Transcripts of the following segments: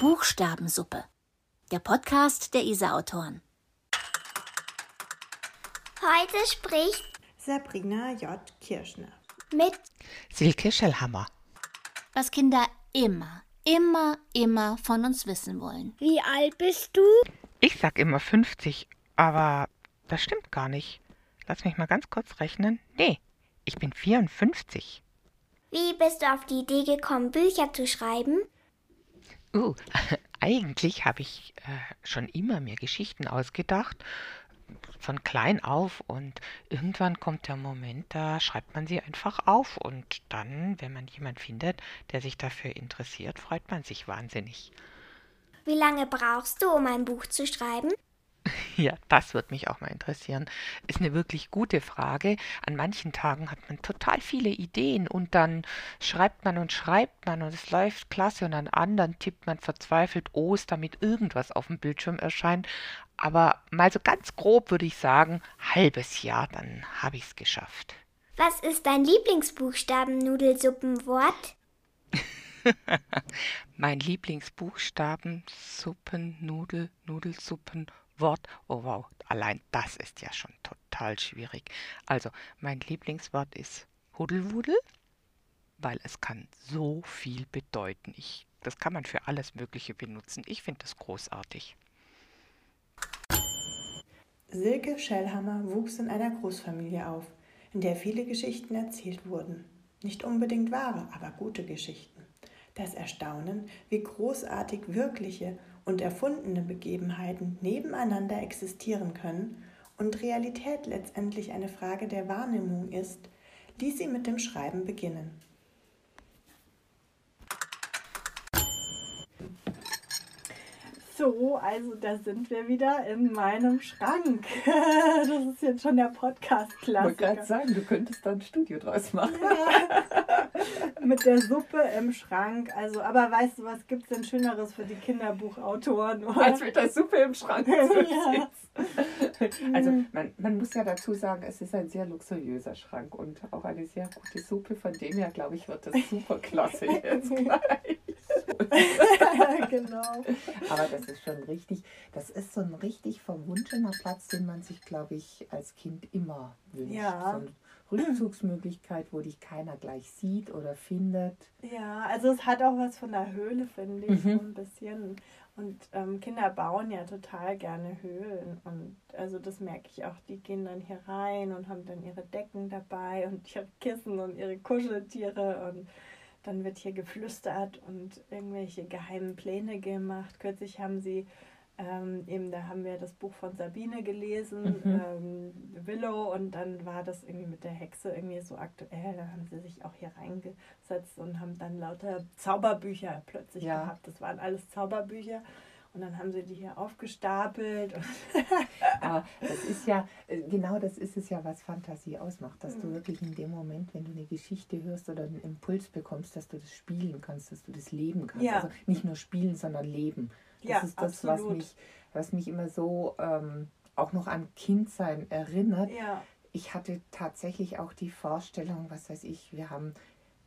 Buchstabensuppe. Der Podcast der ISA-Autoren. Heute spricht Sabrina J. Kirschner mit Silke Schellhammer. Was Kinder immer, immer, immer von uns wissen wollen. Wie alt bist du? Ich sag immer 50, aber das stimmt gar nicht. Lass mich mal ganz kurz rechnen. Nee, ich bin 54. Wie bist du auf die Idee gekommen, Bücher zu schreiben? Uh, eigentlich habe ich äh, schon immer mir Geschichten ausgedacht, von klein auf und irgendwann kommt der Moment, da schreibt man sie einfach auf und dann, wenn man jemand findet, der sich dafür interessiert, freut man sich wahnsinnig. Wie lange brauchst du, um ein Buch zu schreiben? Ja, das wird mich auch mal interessieren. Ist eine wirklich gute Frage. An manchen Tagen hat man total viele Ideen und dann schreibt man und schreibt man und es läuft klasse und an anderen tippt man verzweifelt O's, damit irgendwas auf dem Bildschirm erscheint. Aber mal so ganz grob würde ich sagen, halbes Jahr, dann habe ich es geschafft. Was ist dein Lieblingsbuchstaben-Nudelsuppenwort? mein Lieblingsbuchstaben, Suppen, Nudel, Nudelsuppen, Wort. Oh wow, allein das ist ja schon total schwierig. Also, mein Lieblingswort ist Hudelwudel, weil es kann so viel bedeuten. Ich, das kann man für alles Mögliche benutzen. Ich finde das großartig. Silke Schellhammer wuchs in einer Großfamilie auf, in der viele Geschichten erzählt wurden. Nicht unbedingt wahre, aber gute Geschichten. Das Erstaunen, wie großartig wirkliche und erfundene Begebenheiten nebeneinander existieren können und Realität letztendlich eine Frage der Wahrnehmung ist, ließ sie mit dem Schreiben beginnen. So, also da sind wir wieder in meinem Schrank. Das ist jetzt schon der Podcast-Klassiker. Ich wollte gerade sagen, du könntest da ein Studio draus machen. Ja. Mit der Suppe im Schrank. Also, aber weißt du, was gibt es denn Schöneres für die Kinderbuchautoren? Oder? Als mit der Suppe im Schrank zu Ja. Also man, man muss ja dazu sagen, es ist ein sehr luxuriöser Schrank und auch eine sehr gute Suppe. Von dem her, glaube ich, wird das super klasse jetzt gleich. genau. Aber das ist schon richtig, das ist so ein richtig verwunschener Platz, den man sich, glaube ich, als Kind immer wünscht. Ja. So Rückzugsmöglichkeit, wo dich keiner gleich sieht oder findet. Ja, also es hat auch was von der Höhle, finde ich, Mhm. so ein bisschen. Und ähm, Kinder bauen ja total gerne Höhlen. Und also das merke ich auch, die gehen dann hier rein und haben dann ihre Decken dabei und ihre Kissen und ihre Kuscheltiere und dann wird hier geflüstert und irgendwelche geheimen Pläne gemacht. Kürzlich haben sie ähm, eben, da haben wir das Buch von Sabine gelesen, Mhm. ähm, Willow, und dann war das irgendwie mit der Hexe irgendwie so aktuell. Da haben sie sich auch hier reingesetzt und haben dann lauter Zauberbücher plötzlich Ja. gehabt. Das waren alles Zauberbücher. Und dann haben sie die hier aufgestapelt. Aber das ist ja, äh, genau das ist es ja, was Fantasie ausmacht, dass Mhm. du wirklich in dem Moment, wenn du eine Geschichte hörst oder einen Impuls bekommst, dass du das spielen kannst, dass du das leben kannst. Ja. Also nicht nur spielen, sondern leben. Das Ja, ist das, absolut. was mich, was mich immer so ähm, auch noch an Kindsein erinnert. ja, Ich hatte tatsächlich auch die Vorstellung, was weiß ich, wir haben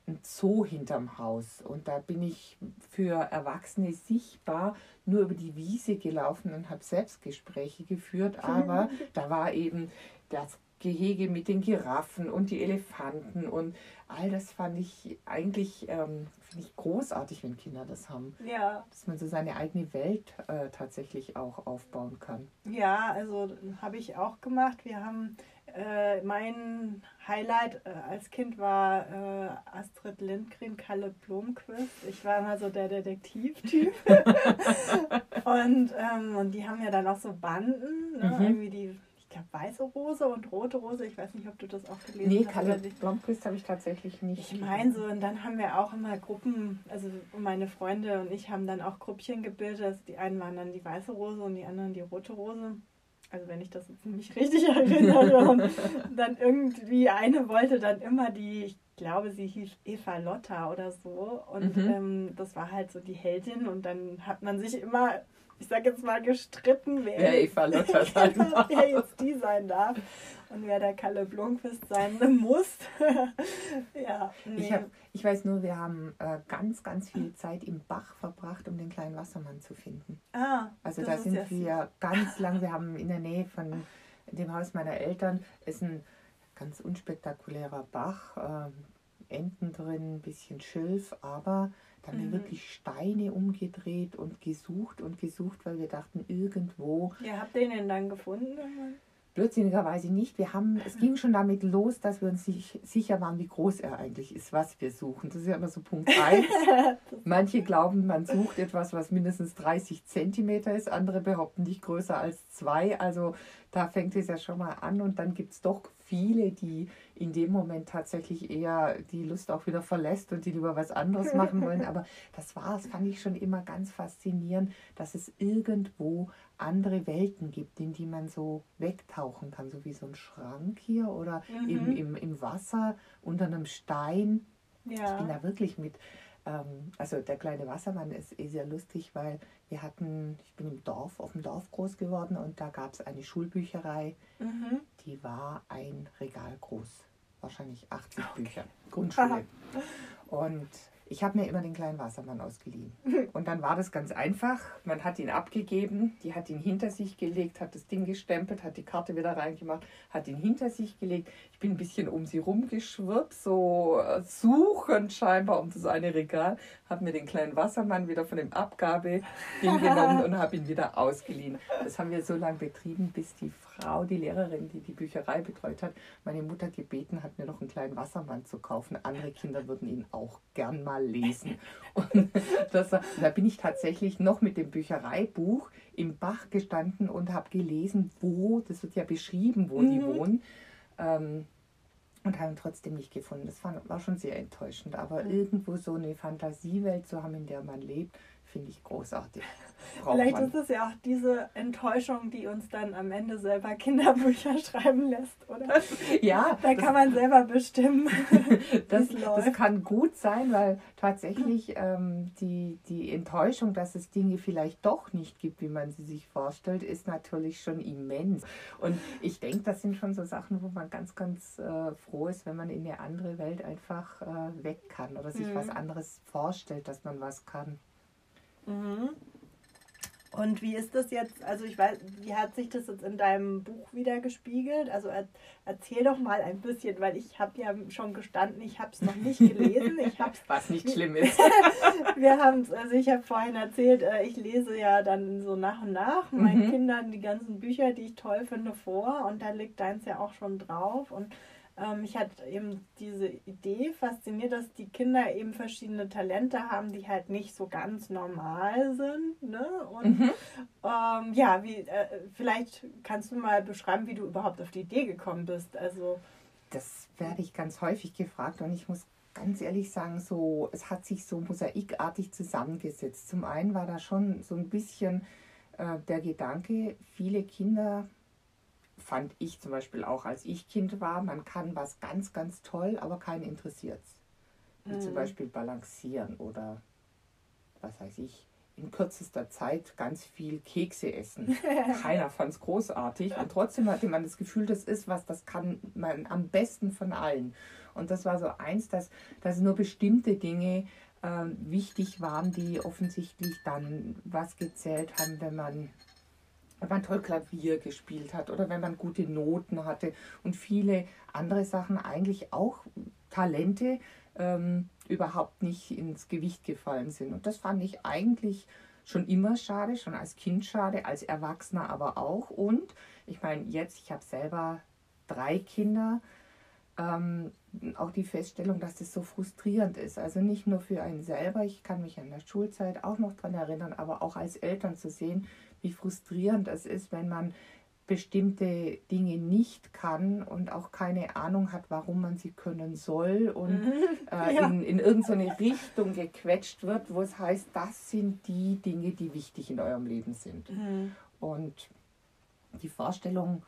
ein Zoo hinterm Haus und da bin ich für Erwachsene sichtbar nur über die Wiese gelaufen und habe Selbstgespräche geführt, aber da war eben das Gehege mit den Giraffen und die Elefanten und all das fand ich eigentlich ähm, finde ich großartig, wenn Kinder das haben, ja, dass man so seine eigene Welt äh, tatsächlich auch aufbauen kann. ja, also habe ich auch gemacht. Wir haben äh, mein Highlight äh, als Kind war äh, Astrid Lindgren, Kalle Blomquist. Ich war immer so der Detektivtyp. und, ähm, und die haben ja dann auch so Banden, ne? Mhm. irgendwie die, glaube, weiße Rose und rote Rose. Ich weiß nicht, ob du das auch gelesen Nee, hast. Nicht. Blomqvist habe ich tatsächlich nicht. Ich meine so, und dann haben wir auch immer Gruppen, also meine Freunde und ich haben dann auch Gruppchen gebildet. Also die einen waren dann die weiße Rose und die anderen die rote Rose. Also wenn ich das jetzt nicht richtig erinnere. Und dann irgendwie eine wollte dann immer die, ich glaube, sie hieß Eva Lotta oder so. Und Mhm. ähm, das war halt so die Heldin. Und dann hat man sich immer ich sag jetzt mal, gestritten, wer, Wer Eva Lotter sein darf. wer jetzt die sein darf und wer der Kalle Blomqvist sein muss. ja, nee. Ich, hab, ich weiß nur, wir haben äh, ganz, ganz viel Zeit im Bach verbracht, um den kleinen Wassermann zu finden. ah, Also da sind wir ganz lang, wir haben in der Nähe von dem Haus meiner Eltern, ist ein ganz unspektakulärer Bach, ähm, Enten drin, ein bisschen Schilf, aber da haben Mhm. wir wirklich Steine umgedreht und gesucht und gesucht, weil wir dachten, irgendwo, Ja, habt ihr den dann gefunden? blödsinnigerweise nicht, wir haben, es ging schon damit los, dass wir uns nicht sicher waren, wie groß er eigentlich ist, was wir suchen. Das ist ja immer so Punkt 1. Manche glauben, man sucht etwas, was mindestens 30 Zentimeter ist, andere behaupten nicht größer als zwei. Also da fängt es ja schon mal an und dann gibt es doch viele, die in dem Moment tatsächlich eher die Lust auch wieder verlässt und die lieber was anderes machen wollen. Aber das war es, fand ich schon immer ganz faszinierend, dass es irgendwo andere Welten gibt, in die man so wegtauchen kann, so wie so ein Schrank hier oder Mhm. im, im, im Wasser unter einem Stein. Ich bin Ja. da wirklich mit, ähm, also der kleine Wassermann ist eh sehr lustig, weil wir hatten, ich bin im Dorf, auf dem Dorf groß geworden und da gab es eine Schulbücherei, Mhm. die war ein Regal groß, wahrscheinlich 80 Bücher, Grundschule. Und ich habe mir immer den kleinen Wassermann ausgeliehen. Und dann war das ganz einfach. Man hat ihn abgegeben, die hat ihn hinter sich gelegt, hat das Ding gestempelt, hat die Karte wieder reingemacht, hat ihn hinter sich gelegt. Ich bin ein bisschen um sie rumgeschwirrt, so äh, suchend scheinbar um das eine Regal, habe mir den kleinen Wassermann wieder von dem Abgabe hingenommen und habe ihn wieder ausgeliehen. Das haben wir so lange betrieben, bis die Frau, die Lehrerin, die die Bücherei betreut hat, meine Mutter gebeten hat, mir noch einen kleinen Wassermann zu kaufen. Andere Kinder würden ihn auch gern mal lesen. Und das, da bin ich tatsächlich noch mit dem Büchereibuch im Bach gestanden und habe gelesen, wo, das wird ja beschrieben, wo die wohnen. Ähm, und haben ihn trotzdem nicht gefunden. Das war, war schon sehr enttäuschend. Aber irgendwo so eine Fantasiewelt zu haben, in der man lebt, finde ich großartig. Braucht Vielleicht man. ist es ja auch diese Enttäuschung, die uns dann am Ende selber Kinderbücher schreiben lässt, oder? ja, Da kann man selber bestimmen. Das, das kann gut sein, weil tatsächlich ähm, die, die Enttäuschung, dass es Dinge vielleicht doch nicht gibt, wie man sie sich vorstellt, ist natürlich schon immens. Und ich denke, das sind schon so Sachen, wo man ganz, ganz äh, froh ist, wenn man in eine andere Welt einfach äh, weg kann oder sich Mhm. was anderes vorstellt, dass man was kann. Mhm. Und wie ist das jetzt, also ich weiß, wie hat sich das jetzt in deinem Buch wieder gespiegelt? Also er, erzähl doch mal ein bisschen, weil ich habe ja schon gestanden, ich habe es noch nicht gelesen. Ich hab's, Was nicht schlimm ist. wir haben also ich habe vorhin erzählt, äh, ich lese ja dann so nach und nach meinen Mhm. Kindern die ganzen Bücher, die ich toll finde, vor und da liegt deins ja auch schon drauf und mich hat eben diese Idee fasziniert, dass die Kinder eben verschiedene Talente haben, die halt nicht so ganz normal sind. Ne? Und Mhm. ähm, ja, wie, äh, vielleicht kannst du mal beschreiben, wie du überhaupt auf die Idee gekommen bist. Also, Das werde ich ganz häufig gefragt und ich muss ganz ehrlich sagen, so, es hat sich so mosaikartig zusammengesetzt. Zum einen war da schon so ein bisschen äh, der Gedanke, viele Kinder, fand ich zum Beispiel auch, als ich Kind war, man kann was ganz, ganz toll, aber keinen interessiert Wie zum Mhm. Beispiel balancieren oder, was weiß ich, in kürzester Zeit ganz viel Kekse essen. Keiner fand es großartig und trotzdem hatte man das Gefühl, das ist was, das kann man am besten von allen. Und das war so eins, dass, dass nur bestimmte Dinge ähm, wichtig waren, die offensichtlich dann was gezählt haben, wenn man, wenn man toll Klavier gespielt hat oder wenn man gute Noten hatte und viele andere Sachen eigentlich auch Talente ähm, überhaupt nicht ins Gewicht gefallen sind. Und das fand ich eigentlich schon immer schade, schon als Kind schade, als Erwachsener aber auch. Und ich meine, jetzt, ich habe selber drei Kinder, ähm, auch die Feststellung, dass das so frustrierend ist. Also nicht nur für einen selber, ich kann mich an der Schulzeit auch noch daran erinnern, aber auch als Eltern zu sehen, wie frustrierend es ist, wenn man bestimmte Dinge nicht kann und auch keine Ahnung hat, warum man sie können soll und äh, Ja. in, in irgendeine Richtung gequetscht wird, wo es heißt, das sind die Dinge, die wichtig in eurem Leben sind. Mhm. Und die Vorstellung,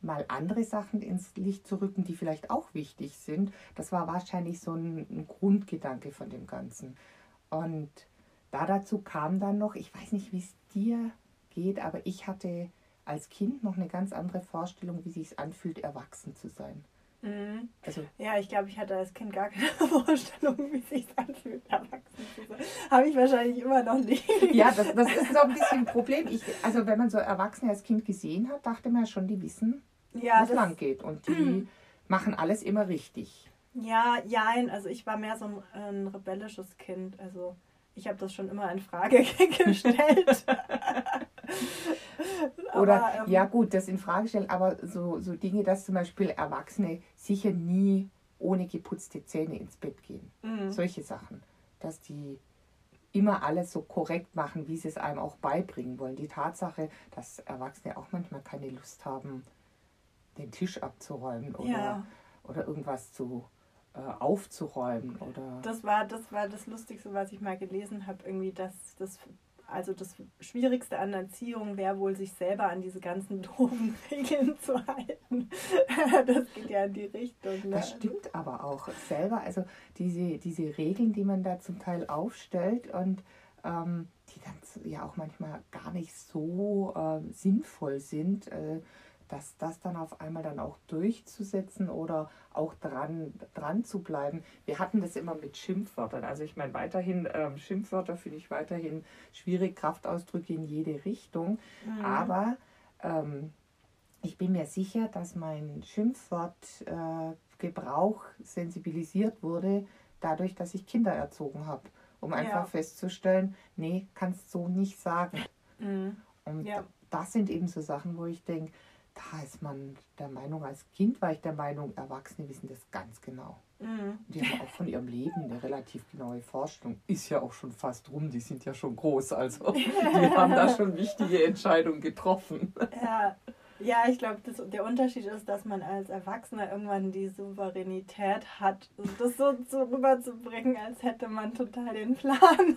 mal andere Sachen ins Licht zu rücken, die vielleicht auch wichtig sind, das war wahrscheinlich so ein, ein Grundgedanke von dem Ganzen. Und da dazu kam dann noch, ich weiß nicht, wie es dir geht, aber ich hatte als Kind noch eine ganz andere Vorstellung, wie sich anfühlt, erwachsen zu sein. Mhm. Also, Ja, ich glaube, ich hatte als Kind gar keine Vorstellung, wie es sich anfühlt, erwachsen zu sein. Habe ich wahrscheinlich immer noch nicht. ja, das, das ist so ein bisschen ein Problem. Ich, also wenn man so Erwachsene als Kind gesehen hat, dachte man ja schon, die wissen, Ja, wo es lang geht. Und die machen alles immer richtig. ja, jein. Also ich war mehr so ein, ein rebellisches Kind. Also ich habe das schon immer in Frage gestellt. Oder Aber, ähm, ja gut, das in Frage stellen, aber so, so Dinge, dass zum Beispiel Erwachsene sicher nie ohne geputzte Zähne ins Bett gehen. Mhm. Solche Sachen. Dass die immer alles so korrekt machen, wie sie es einem auch beibringen wollen. Die Tatsache, dass Erwachsene auch manchmal keine Lust haben, den Tisch abzuräumen oder, Ja. oder irgendwas zu äh, aufzuräumen oder Das war, das war das Lustigste, was ich mal gelesen habe, irgendwie, dass das, also das Schwierigste an Erziehung wäre wohl, sich selber an diese ganzen doofen Regeln zu halten. das geht ja in die Richtung. Ne? Das stimmt aber auch selber. Also diese, diese Regeln, die man da zum Teil aufstellt und ähm, die dann ja auch manchmal gar nicht so ähm, sinnvoll sind, äh, dass das dann auf einmal dann auch durchzusetzen oder auch dran, dran zu bleiben. Wir hatten das immer mit Schimpfwörtern. Also ich meine weiterhin, ähm, Schimpfwörter finde ich weiterhin schwierig, Kraftausdrücke in jede Richtung. Mhm. Aber ähm, ich bin mir sicher, dass mein Schimpfwortgebrauch äh, sensibilisiert wurde, dadurch, dass ich Kinder erzogen habe. Um einfach Ja. festzustellen, nee, kannst so nicht sagen. Mhm. Und Ja. das sind eben so Sachen, wo ich denke, da ist man der Meinung, als Kind war ich der Meinung, Erwachsene wissen das ganz genau. Mhm. Die haben auch von ihrem Leben eine relativ genaue Vorstellung. Ist ja auch schon fast rum, die sind ja schon groß, also die haben da schon wichtige Entscheidungen getroffen. Ja, ja ich glaube, der Unterschied ist, dass man als Erwachsener irgendwann die Souveränität hat, das so, so rüberzubringen, als hätte man total den Plan.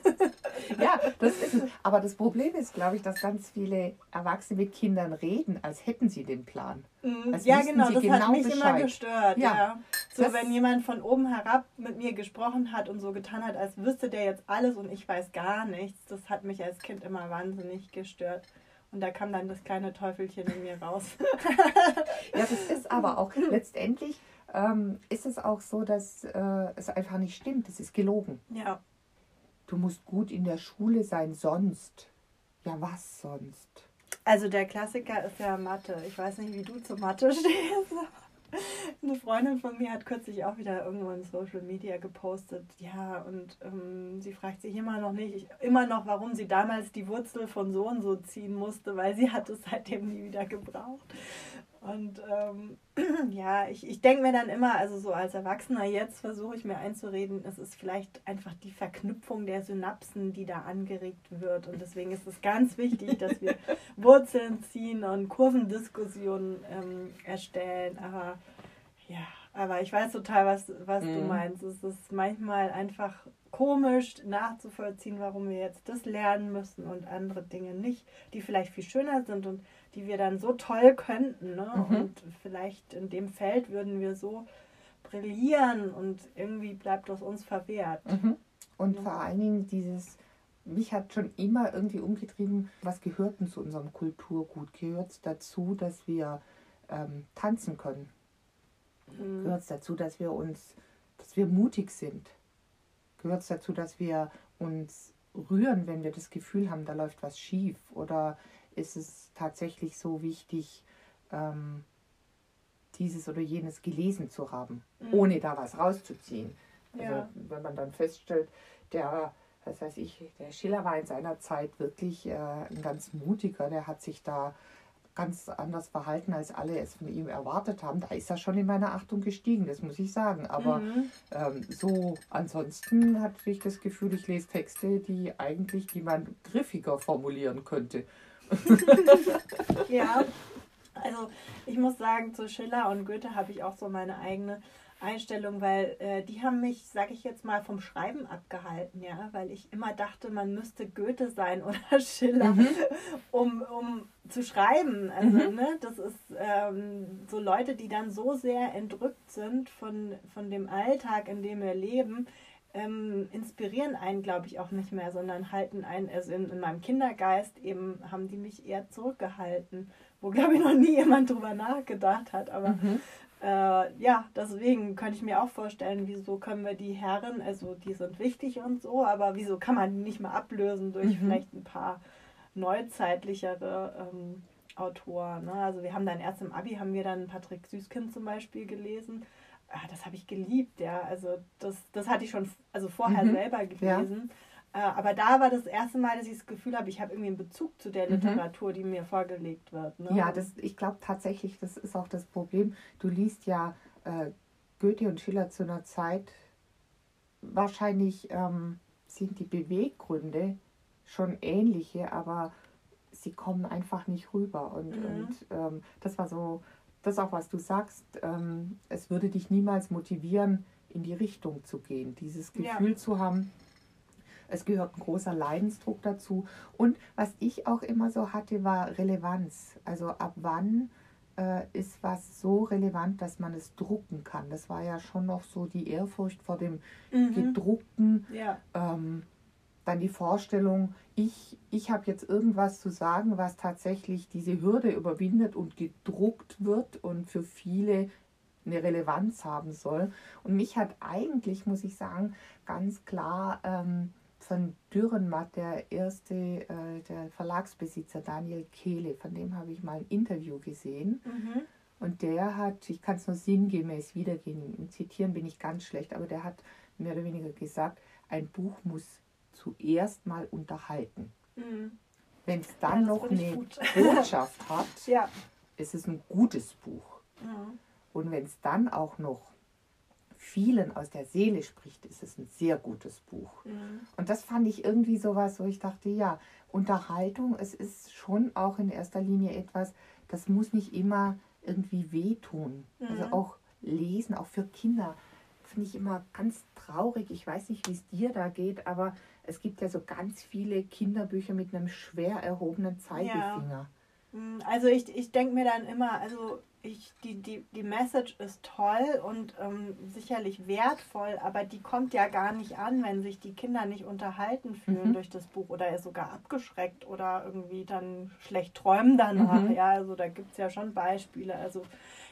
Ja, das ist es. Aber das Problem ist, glaube ich, dass ganz viele Erwachsene mit Kindern reden, als hätten sie den Plan. Mhm. Als ja, genau, das genau hat mich immer Bescheid. gestört. Ja. Ja. So, Das- wenn jemand von oben herab mit mir gesprochen hat und so getan hat, als wüsste der jetzt alles und ich weiß gar nichts, das hat mich als Kind immer wahnsinnig gestört. Und da kam dann das kleine Teufelchen in mir raus. Ja, das ist aber auch letztendlich ähm, ist es auch so, dass äh, es einfach nicht stimmt. Es ist gelogen. ja. Du musst gut in der Schule sein, sonst. Ja, was sonst? Also der Klassiker ist ja Mathe. Ich weiß nicht, wie du zu Mathe stehst. Eine Freundin von mir hat kürzlich auch wieder irgendwo in Social Media gepostet, ja, und ähm, sie fragt sich immer noch nicht, immer noch, warum sie damals die Wurzel von so und so ziehen musste, weil sie hat es seitdem nie wieder gebraucht. Und ähm, ja, ich, ich denke mir dann immer, also so als Erwachsener jetzt versuche ich mir einzureden, es ist vielleicht einfach die Verknüpfung der Synapsen, die da angeregt wird. Und deswegen ist es ganz wichtig, dass wir Wurzeln ziehen und Kurvendiskussionen ähm, erstellen. Aber ja, aber ich weiß total, was, was du Mhm. meinst. Es ist manchmal einfach komisch nachzuvollziehen, warum wir jetzt das lernen müssen und andere Dinge nicht, die vielleicht viel schöner sind und die wir dann so toll könnten. Ne? Mhm. Und vielleicht in dem Feld würden wir so brillieren und irgendwie bleibt das uns verwehrt. Und Ja. vor allen Dingen dieses, mich hat schon immer irgendwie umgetrieben, was gehört denn zu unserem Kulturgut? Gehört es dazu, dass wir ähm, tanzen können? Mhm. Gehört es dazu, dass wir uns, dass wir mutig sind? Gehört es dazu, dass wir uns rühren, wenn wir das Gefühl haben, da läuft was schief? Oder ist es tatsächlich so wichtig, ähm, dieses oder jenes gelesen zu haben, Mhm. ohne da was rauszuziehen? Also Ja. wenn man dann feststellt, der, was weiß ich, der Schiller war in seiner Zeit wirklich äh, ein ganz mutiger, der hat sich da ganz anders verhalten, als alle es von ihm erwartet haben. Da ist er schon in meiner Achtung gestiegen, das muss ich sagen. Aber Mhm. ähm, so ansonsten hatte ich das Gefühl, ich lese Texte, die eigentlich, die man griffiger formulieren könnte. Ja, also ich muss sagen, zu Schiller und Goethe habe ich auch so meine eigene Einstellung, weil äh, die haben mich, sag ich jetzt mal, vom Schreiben abgehalten, ja, weil ich immer dachte, man müsste Goethe sein oder Schiller, um, um zu schreiben. Also, ne, das ist ähm, so Leute, die dann so sehr entrückt sind von, von dem Alltag, in dem wir leben, ähm, inspirieren einen, glaube ich, auch nicht mehr, sondern halten einen, also in, in meinem Kindergeist eben haben die mich eher zurückgehalten, wo, glaube ich, noch nie jemand drüber nachgedacht hat. Aber Mhm. äh, ja, deswegen könnte ich mir auch vorstellen, wieso können wir die Herren, also die sind wichtig und so, aber wieso kann man die nicht mal ablösen durch Mhm. vielleicht ein paar neuzeitlichere ähm, Autoren. Ne? Also wir haben dann erst im Abi, haben wir dann Patrick Süßkind zum Beispiel gelesen. Ah, das habe ich geliebt, ja. Also das, das hatte ich schon also vorher Mhm. selber gelesen. Äh, aber da war das erste Mal, dass ich das Gefühl habe, ich habe irgendwie einen Bezug zu der Mhm. Literatur, die mir vorgelegt wird. Ne? Ja, das, ich glaube tatsächlich, das ist auch das Problem. Du liest ja äh, Goethe und Schiller zu einer Zeit, wahrscheinlich ähm, sind die Beweggründe schon ähnliche, aber sie kommen einfach nicht rüber. Und, Mhm. und ähm, das war so, das ist auch, was du sagst, ähm, es würde dich niemals motivieren, in die Richtung zu gehen. Dieses Ja. Gefühl zu haben, es gehört ein großer Leidensdruck dazu. Und was ich auch immer so hatte, war Relevanz. Also ab wann äh, ist was so relevant, dass man es drucken kann. Das war ja schon noch so die Ehrfurcht vor dem Mhm. gedruckten. Ja, Ähm, dann die Vorstellung, ich, ich habe jetzt irgendwas zu sagen, was tatsächlich diese Hürde überwindet und gedruckt wird und für viele eine Relevanz haben soll. Und mich hat eigentlich, muss ich sagen, ganz klar ähm, von Dürrenmatt, der erste, äh, der Verlagsbesitzer Daniel Kehle, von dem habe ich mal ein Interview gesehen. mhm. Und der hat, ich kann es nur sinngemäß wiedergeben, im Zitieren bin ich ganz schlecht, aber der hat mehr oder weniger gesagt, ein Buch muss zuerst mal unterhalten. Mhm. Wenn es Ja, dann das noch eine gut. Botschaft hat, ja. ist es ein gutes Buch. Mhm. Und wenn es dann auch noch vielen aus der Seele spricht, ist es ein sehr gutes Buch. Mhm. Und das fand ich irgendwie sowas, wo ich dachte, ja, Unterhaltung, es ist schon auch in erster Linie etwas, das muss nicht immer irgendwie wehtun. Also Mhm. auch lesen, auch für Kinder, finde ich immer ganz traurig. Ich weiß nicht, wie es dir da geht, aber es gibt ja so ganz viele Kinderbücher mit einem schwer erhobenen Zeigefinger. Mm, Also ich, ich denke mir dann immer, also ich, die, die, die Message ist toll und ähm, sicherlich wertvoll, aber die kommt ja gar nicht an, wenn sich die Kinder nicht unterhalten fühlen Mhm. durch das Buch oder sogar abgeschreckt oder irgendwie dann schlecht träumen danach. Mhm. Ja, also da gibt es ja schon Beispiele. Also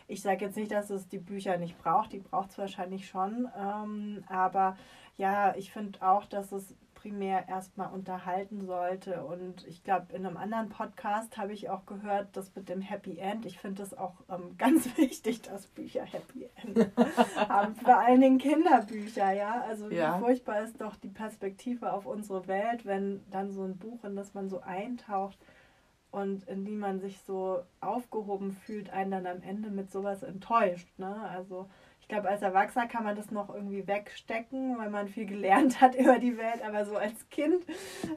ich sage jetzt nicht, dass es die Bücher nicht braucht, die braucht es wahrscheinlich schon, ähm, aber ja, ich finde auch, dass es primär erstmal unterhalten sollte. Und ich glaube, in einem anderen Podcast habe ich auch gehört, das mit dem Happy End. Ich finde es auch ähm, ganz wichtig, dass Bücher Happy End haben. Vor allen Dingen Kinderbücher, ja. Also Ja. wie furchtbar ist doch die Perspektive auf unsere Welt, wenn dann so ein Buch, in das man so eintaucht und in die man sich so aufgehoben fühlt, einen dann am Ende mit sowas enttäuscht. Ne? Also glaube, als Erwachsener kann man das noch irgendwie wegstecken, weil man viel gelernt hat über die Welt, aber so als Kind,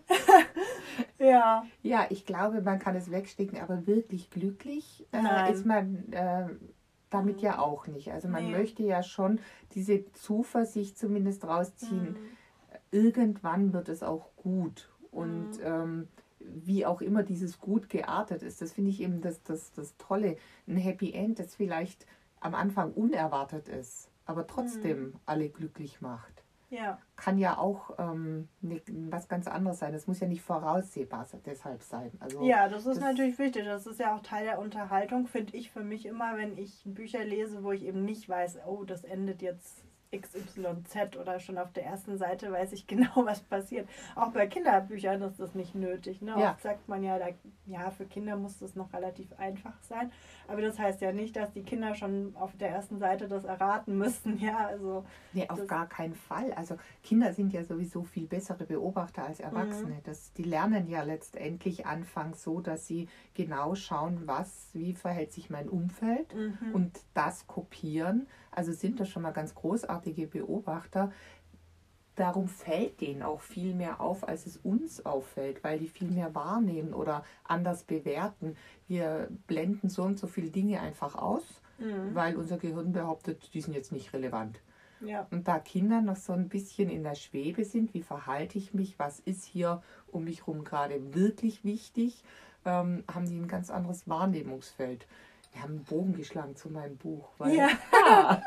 ja, Ja, ich glaube, man kann es wegstecken, aber wirklich glücklich äh, ist man äh, damit ja auch nicht. Also man Nee. möchte ja schon diese Zuversicht zumindest rausziehen. Mhm. Irgendwann wird es auch gut. Und Mhm. ähm, wie auch immer dieses Gut geartet ist, das finde ich eben das, das, das Tolle. Ein Happy End, das vielleicht am Anfang unerwartet ist, aber trotzdem Mhm. alle glücklich macht ja, kann ja auch ähm, ne, was ganz anderes sein. Das muss ja nicht voraussehbar se- deshalb sein. Also ja, das ist das- natürlich wichtig. Das ist ja auch Teil der Unterhaltung, finde ich für mich immer, wenn ich Bücher lese, wo ich eben nicht weiß, oh, das endet jetzt XYZ oder schon auf der ersten Seite weiß ich genau, was passiert. Auch bei Kinderbüchern ist das nicht nötig. Ne? Ja. Oft sagt man ja, da, ja, für Kinder muss das noch relativ einfach sein. Aber das heißt ja nicht, dass die Kinder schon auf der ersten Seite das erraten müssen. Ja, also Nee, auf gar keinen Fall. Also Kinder sind ja sowieso viel bessere Beobachter als Erwachsene. Das, die lernen ja letztendlich anfangs so, dass sie genau schauen, was, wie verhält sich mein Umfeld mhm. und das kopieren. Also sind das schon mal ganz großartige Beobachter. Darum fällt denen auch viel mehr auf, als es uns auffällt, weil die viel mehr wahrnehmen oder anders bewerten. Wir blenden so und so viele Dinge einfach aus, Mhm. weil unser Gehirn behauptet, die sind jetzt nicht relevant. ja. Und da Kinder noch so ein bisschen in der Schwebe sind, wie verhalte ich mich, was ist hier um mich herum gerade wirklich wichtig, ähm, haben die ein ganz anderes Wahrnehmungsfeld. Wir haben einen Bogen geschlagen zu meinem Buch. Weil, Ja.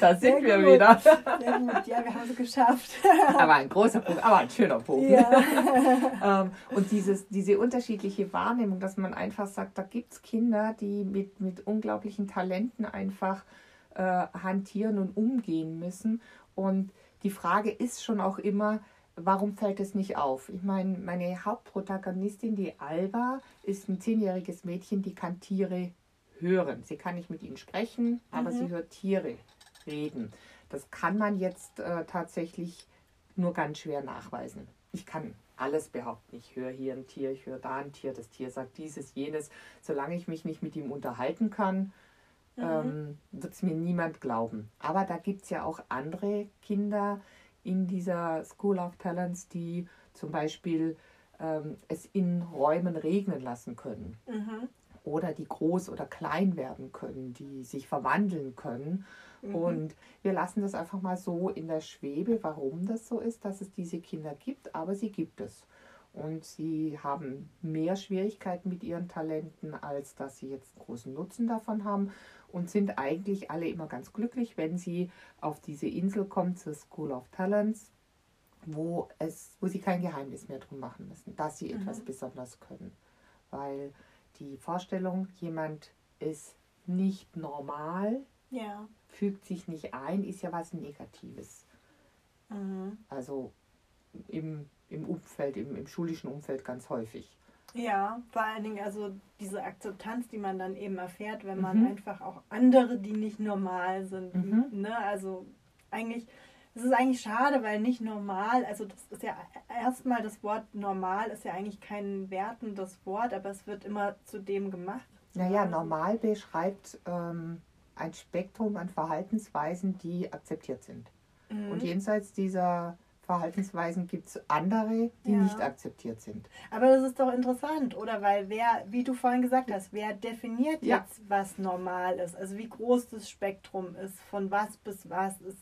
da sind Sehr wir gut. wieder. Sehr gut, ja, wir haben es geschafft. Aber ein großer Punkt, aber ein schöner Punkt. Ja. ähm, und dieses, diese unterschiedliche Wahrnehmung, dass man einfach sagt, da gibt es Kinder, die mit, mit unglaublichen Talenten einfach äh, hantieren und umgehen müssen. Und die Frage ist schon auch immer, warum fällt es nicht auf? Ich meine, meine Hauptprotagonistin, die Alba, ist ein zehnjähriges Mädchen, die kann Tiere hören. Sie kann nicht mit ihnen sprechen, aber sie hört Tiere reden. Das kann man jetzt äh, tatsächlich nur ganz schwer nachweisen. Ich kann alles behaupten. Ich höre hier ein Tier, ich höre da ein Tier, das Tier sagt dieses, jenes. Solange ich mich nicht mit ihm unterhalten kann, ähm, wird es mir niemand glauben. Aber da gibt es ja auch andere Kinder in dieser School of Talents, die zum Beispiel ähm, es in Räumen regnen lassen können Mhm. Oder die groß oder klein werden können, die sich verwandeln können. Und wir lassen das einfach mal so in der Schwebe, warum das so ist, dass es diese Kinder gibt, aber sie gibt es. Und sie haben mehr Schwierigkeiten mit ihren Talenten, als dass sie jetzt großen Nutzen davon haben und sind eigentlich alle immer ganz glücklich, wenn sie auf diese Insel kommen, zur School of Talents, wo, es, wo sie kein Geheimnis mehr drum machen müssen, dass sie etwas besonders können. Weil die Vorstellung, jemand ist nicht normal, Ja. fügt sich nicht ein, ist ja was Negatives. Mhm. Also im, im Umfeld, im, im schulischen Umfeld ganz häufig. Ja, vor allen Dingen also diese Akzeptanz, die man dann eben erfährt, wenn man Mhm. einfach auch andere, die nicht normal sind, Mhm. ne, also eigentlich, es ist eigentlich schade, weil nicht normal, also das ist ja erstmal das Wort normal ist ja eigentlich kein wertendes Wort, aber es wird immer zu dem gemacht. Naja, Also- normal beschreibt ähm, ein Spektrum an Verhaltensweisen, die akzeptiert sind. Mhm. Und jenseits dieser Verhaltensweisen gibt es andere, die Ja. nicht akzeptiert sind. Aber das ist doch interessant, oder? Weil wer, wie du vorhin gesagt hast, wer definiert Ja. jetzt, was normal ist? Also wie groß das Spektrum ist, von was bis was ist,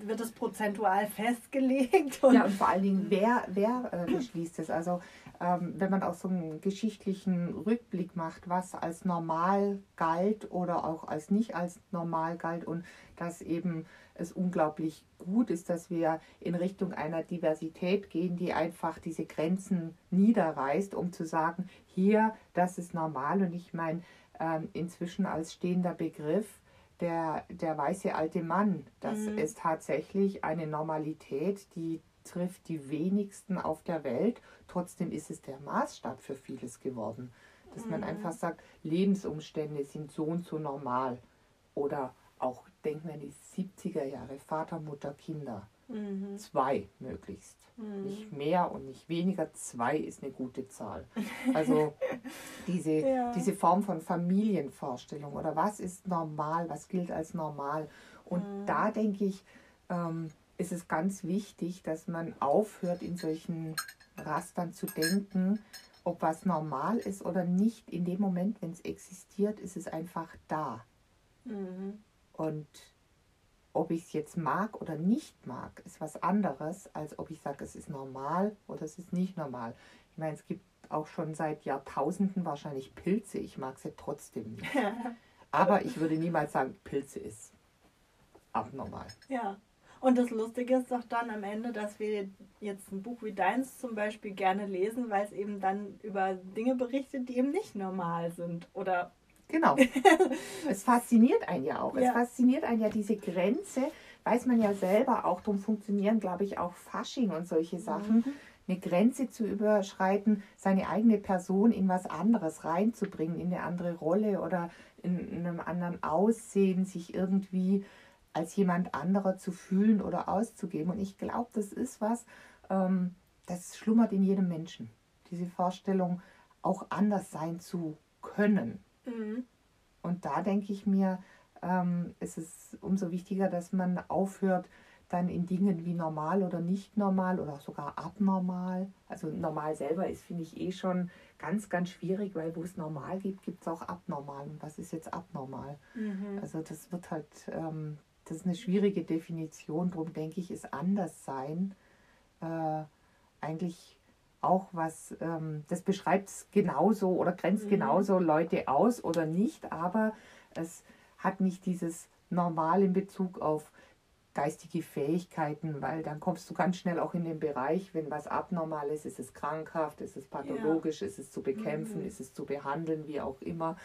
wird es prozentual festgelegt? Und Ja, und vor allen Dingen, wer, wer äh, beschließt es? Also, ähm, wenn man auch so einen geschichtlichen Rückblick macht, was als normal galt oder auch als nicht als normal galt und dass eben es unglaublich gut ist, dass wir in Richtung einer Diversität gehen, die einfach diese Grenzen niederreißt, um zu sagen, hier, das ist normal. Und ich meine, ähm, inzwischen als stehender Begriff, der, der weiße alte Mann, das Mhm. ist tatsächlich eine Normalität, die trifft die wenigsten auf der Welt. Trotzdem ist es der Maßstab für vieles geworden. Dass man Mhm. einfach sagt, Lebensumstände sind so und so normal. Oder auch, denken wir an die 70er Jahre, Vater, Mutter, Kinder. Mhm. Zwei möglichst. Mhm. Nicht mehr und nicht weniger. Zwei ist eine gute Zahl. Also diese, Ja. diese Form von Familienvorstellung oder was ist normal, was gilt als normal. Und Mhm. da denke ich, ähm, ist es ganz wichtig, dass man aufhört, in solchen Rastern zu denken, ob was normal ist oder nicht. In dem Moment, wenn es existiert, ist es einfach da. Mhm. Und ob ich es jetzt mag oder nicht mag, ist was anderes, als ob ich sage, es ist normal oder es ist nicht normal. Ich meine, es gibt auch schon seit Jahrtausenden wahrscheinlich Pilze. Ich mag sie trotzdem nicht. Aber ich würde niemals sagen, Pilze ist abnormal. Ja. Und das Lustige ist doch dann am Ende, dass wir jetzt ein Buch wie deins zum Beispiel gerne lesen, weil es eben dann über Dinge berichtet, die eben nicht normal sind. Oder Genau. es fasziniert einen ja auch. Es Ja. fasziniert einen ja diese Grenze, weiß man ja selber auch, darum funktionieren, glaube ich, auch Fasching und solche Sachen. Eine Grenze zu überschreiten, seine eigene Person in was anderes reinzubringen, in eine andere Rolle oder in, in einem anderen Aussehen, sich irgendwie als jemand anderer zu fühlen oder auszugeben. Und ich glaube, das ist was, ähm, das schlummert in jedem Menschen. Diese Vorstellung, auch anders sein zu können. Mhm. Und da denke ich mir, ähm, ist es umso wichtiger, dass man aufhört, dann in Dingen wie normal oder nicht normal oder sogar abnormal. Also normal selber ist, finde ich, eh schon ganz, ganz schwierig, weil wo es normal gibt, gibt es auch abnormal. Und was ist jetzt abnormal? Mhm. Also das wird halt, ähm, das ist eine schwierige Definition. Darum denke ich, ist anders sein äh, eigentlich auch was, ähm, das beschreibt es genauso oder grenzt Mhm. genauso Leute aus oder nicht, aber es hat nicht dieses normal in Bezug auf geistige Fähigkeiten, weil dann kommst du ganz schnell auch in den Bereich, wenn was abnormal ist, ist es krankhaft, ist es pathologisch, ja. ist es zu bekämpfen, mhm. ist es zu behandeln, wie auch immer.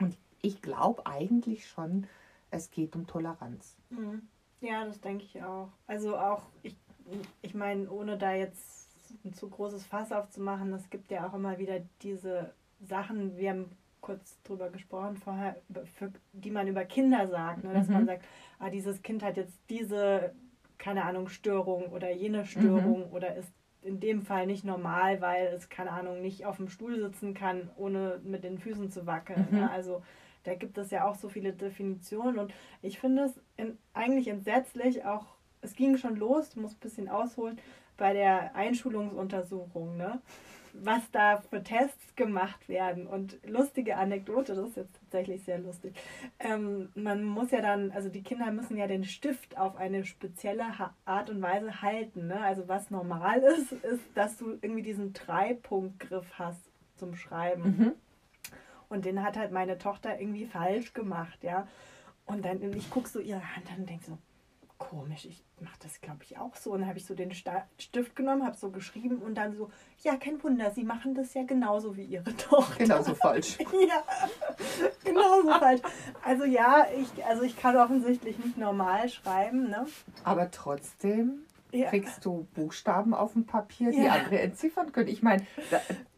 Und ich glaube eigentlich schon, es geht um Toleranz. Mhm. Ja, das denke ich auch. Also auch, ich, ich meine, ohne da jetzt ein zu großes Fass aufzumachen, es gibt ja auch immer wieder diese Sachen, wir haben kurz drüber gesprochen vorher, für, die man über Kinder sagt, ne? dass mhm. man sagt, ah, dieses Kind hat jetzt diese, keine Ahnung, Störung oder jene Störung mhm. oder ist in dem Fall nicht normal, weil es, keine Ahnung, nicht auf dem Stuhl sitzen kann, ohne mit den Füßen zu wackeln. Mhm. Ne? Also da gibt es ja auch so viele Definitionen und ich finde es in, eigentlich entsetzlich, auch, es ging schon los, ich muss ein bisschen ausholen, bei der Einschulungsuntersuchung, ne? was da für Tests gemacht werden. Und lustige Anekdote, das ist jetzt tatsächlich sehr lustig. Ähm, man muss ja dann, also die Kinder müssen ja den Stift auf eine spezielle Art und Weise halten. Ne? Also was normal ist, ist, dass du irgendwie diesen Dreipunktgriff hast zum Schreiben. Mhm. Und den hat halt meine Tochter irgendwie falsch gemacht, ja. Und dann, ich gucke so ihre Hand an und denke so, komisch, ich mache das, glaube ich, auch so. Und dann habe ich so den Stift genommen, habe so geschrieben und dann so, ja, kein Wunder, Sie machen das ja genauso wie Ihre Tochter. Genauso falsch. ja, genauso falsch. Also ja, ich, also ich kann offensichtlich nicht normal schreiben. Ne? Aber trotzdem ja. kriegst du Buchstaben auf dem Papier, die ja. andere entziffern können. Ich meine,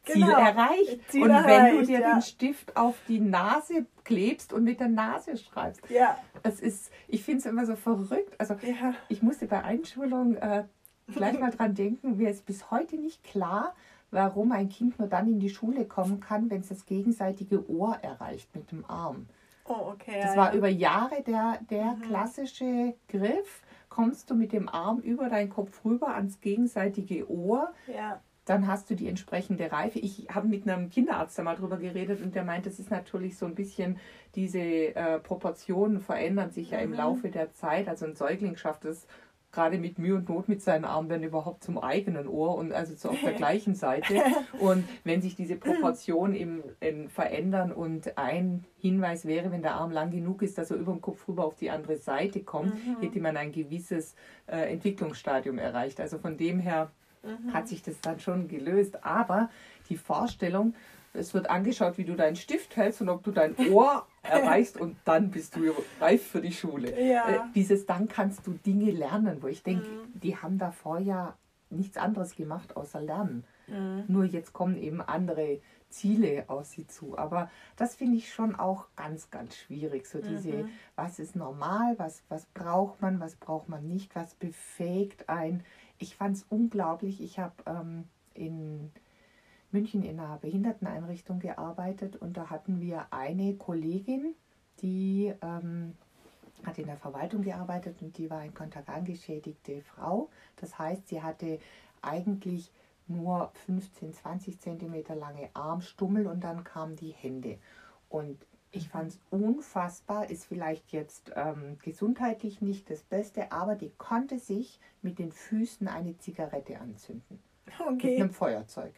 Ziel genau. erreicht. Ziel und erreicht, wenn du dir ja. den Stift auf die Nase klebst und mit der Nase schreibst. Ja. Es ist, ich finde es immer so verrückt. Also ja. ich musste bei Einschulung äh, gleich mal dran denken, mir ist bis heute nicht klar, warum ein Kind nur dann in die Schule kommen kann, wenn es das gegenseitige Ohr erreicht mit dem Arm. Oh, okay. Das war über Jahre der, der mhm. klassische Griff kommst du mit dem Arm über deinen Kopf rüber ans gegenseitige Ohr. Ja. Dann hast du die entsprechende Reife. Ich habe mit einem Kinderarzt da mal drüber geredet und der meint, das ist natürlich so ein bisschen, diese äh, Proportionen verändern sich ja mhm. im Laufe der Zeit. Also ein Säugling schafft es gerade mit Mühe und Not mit seinen Armen dann überhaupt zum eigenen Ohr und also so auf der gleichen Seite. Und wenn sich diese Proportionen eben, eben, verändern und ein Hinweis wäre, wenn der Arm lang genug ist, dass er über den Kopf rüber auf die andere Seite kommt, mhm. hätte man ein gewisses äh, Entwicklungsstadium erreicht. Also von dem her mhm. hat sich das dann schon gelöst. Aber die Vorstellung, es wird angeschaut, wie du deinen Stift hältst und ob du dein Ohr erreichst und dann bist du reif für die Schule. Ja. Äh, dieses dann kannst du Dinge lernen, wo ich denke, mhm. die haben davor ja nichts anderes gemacht außer lernen. Mhm. Nur jetzt kommen eben andere Ziele aus sie zu. Aber das finde ich schon auch ganz, ganz schwierig. So diese, mhm. was ist normal, was, was braucht man, was braucht man nicht, was befähigt ein. Ich fand es unglaublich. Ich habe ähm, in München in einer Behinderteneinrichtung gearbeitet und da hatten wir eine Kollegin, die ähm, hat in der Verwaltung gearbeitet und die war eine kontaktangschädigte Frau. Das heißt, sie hatte eigentlich nur 15, 20 Zentimeter lange Armstummel und dann kamen die Hände. Und ich fand es unfassbar, ist vielleicht jetzt ähm, gesundheitlich nicht das Beste, aber die konnte sich mit den Füßen eine Zigarette anzünden. Okay. Mit einem Feuerzeug.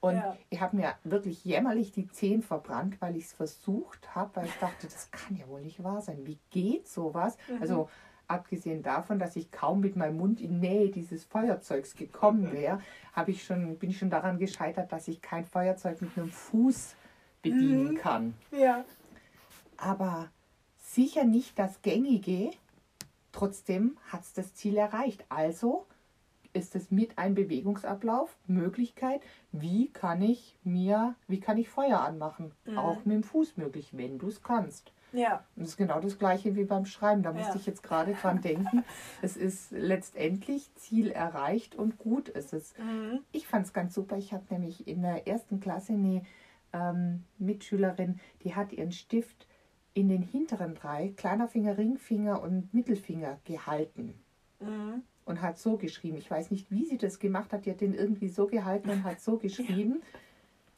Und ja. ich habe mir wirklich jämmerlich die Zehen verbrannt, weil ich es versucht habe, weil ich dachte, das kann ja wohl nicht wahr sein. Wie geht sowas? Mhm. Also abgesehen davon, dass ich kaum mit meinem Mund in Nähe dieses Feuerzeugs gekommen wäre, habe ich schon, bin ich schon daran gescheitert, dass ich kein Feuerzeug mit einem Fuß bedienen mhm. kann. Ja. Aber sicher nicht das Gängige. Trotzdem hat es das Ziel erreicht. Also ist es mit einem Bewegungsablauf Möglichkeit, wie kann ich mir, wie kann ich Feuer anmachen? Mhm. Auch mit dem Fuß möglich, wenn du es kannst. Ja. Und das ist genau das gleiche wie beim Schreiben. Da musste ich jetzt gerade dran denken. Es ist letztendlich Ziel erreicht und gut ist es. Mhm. Ich fand es ganz super. Ich habe nämlich in der ersten Klasse eine ähm, Mitschülerin, die hat ihren Stift in den hinteren drei, kleiner Finger, Ringfinger und Mittelfinger gehalten. Mhm und hat so geschrieben. Ich weiß nicht, wie sie das gemacht hat. Die hat den irgendwie so gehalten und hat so geschrieben. Ja.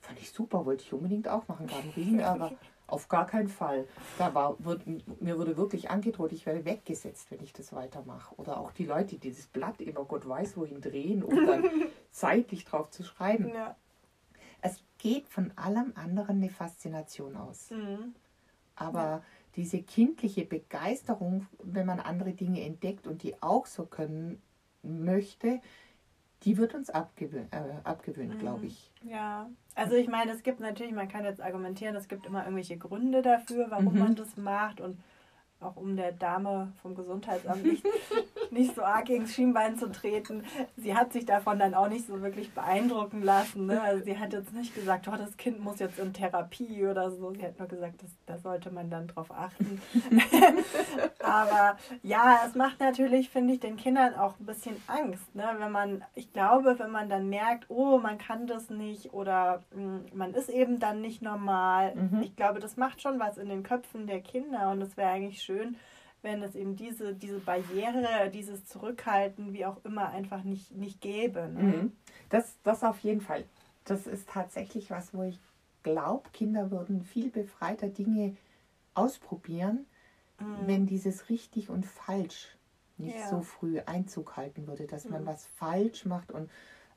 Fand ich super, wollte ich unbedingt auch machen, Gabrielen, aber auf gar keinen Fall. Da war, wird, mir wurde wirklich angedroht, ich werde weggesetzt, wenn ich das weitermache. Oder auch die Leute, die dieses Blatt immer Gott weiß wohin drehen, um dann zeitlich drauf zu schreiben. Ja. Es geht von allem anderen eine Faszination aus. Mhm. Aber diese kindliche Begeisterung, wenn man andere Dinge entdeckt und die auch so können möchte, die wird uns abgewöhnt, äh, abgewöhnt Mhm. glaube ich. Ja, also ich meine, es gibt natürlich, man kann jetzt argumentieren, es gibt immer irgendwelche Gründe dafür, warum Mhm. man das macht und auch um der Dame vom Gesundheitsamt nicht, nicht so arg das Schienbein zu treten. Sie hat sich davon dann auch nicht so wirklich beeindrucken lassen. Ne? Also sie hat jetzt nicht gesagt, oh, das Kind muss jetzt in Therapie oder so. Sie hat nur gesagt, das, da sollte man dann drauf achten. Aber ja, es macht natürlich, finde ich, den Kindern auch ein bisschen Angst. Ne? Wenn man, ich glaube, wenn man dann merkt, oh, man kann das nicht oder mh, man ist eben dann nicht normal. Mhm. Ich glaube, das macht schon was in den Köpfen der Kinder und es wäre eigentlich schön, wenn es eben diese, diese Barriere, dieses Zurückhalten, wie auch immer, einfach nicht, nicht gäbe. Ne? Mhm. Das, das auf jeden Fall. Das ist tatsächlich was, wo ich glaube, Kinder würden viel befreiter Dinge ausprobieren, Mhm. wenn dieses richtig und falsch nicht Ja. so früh Einzug halten würde, dass man Mhm. was falsch macht. Und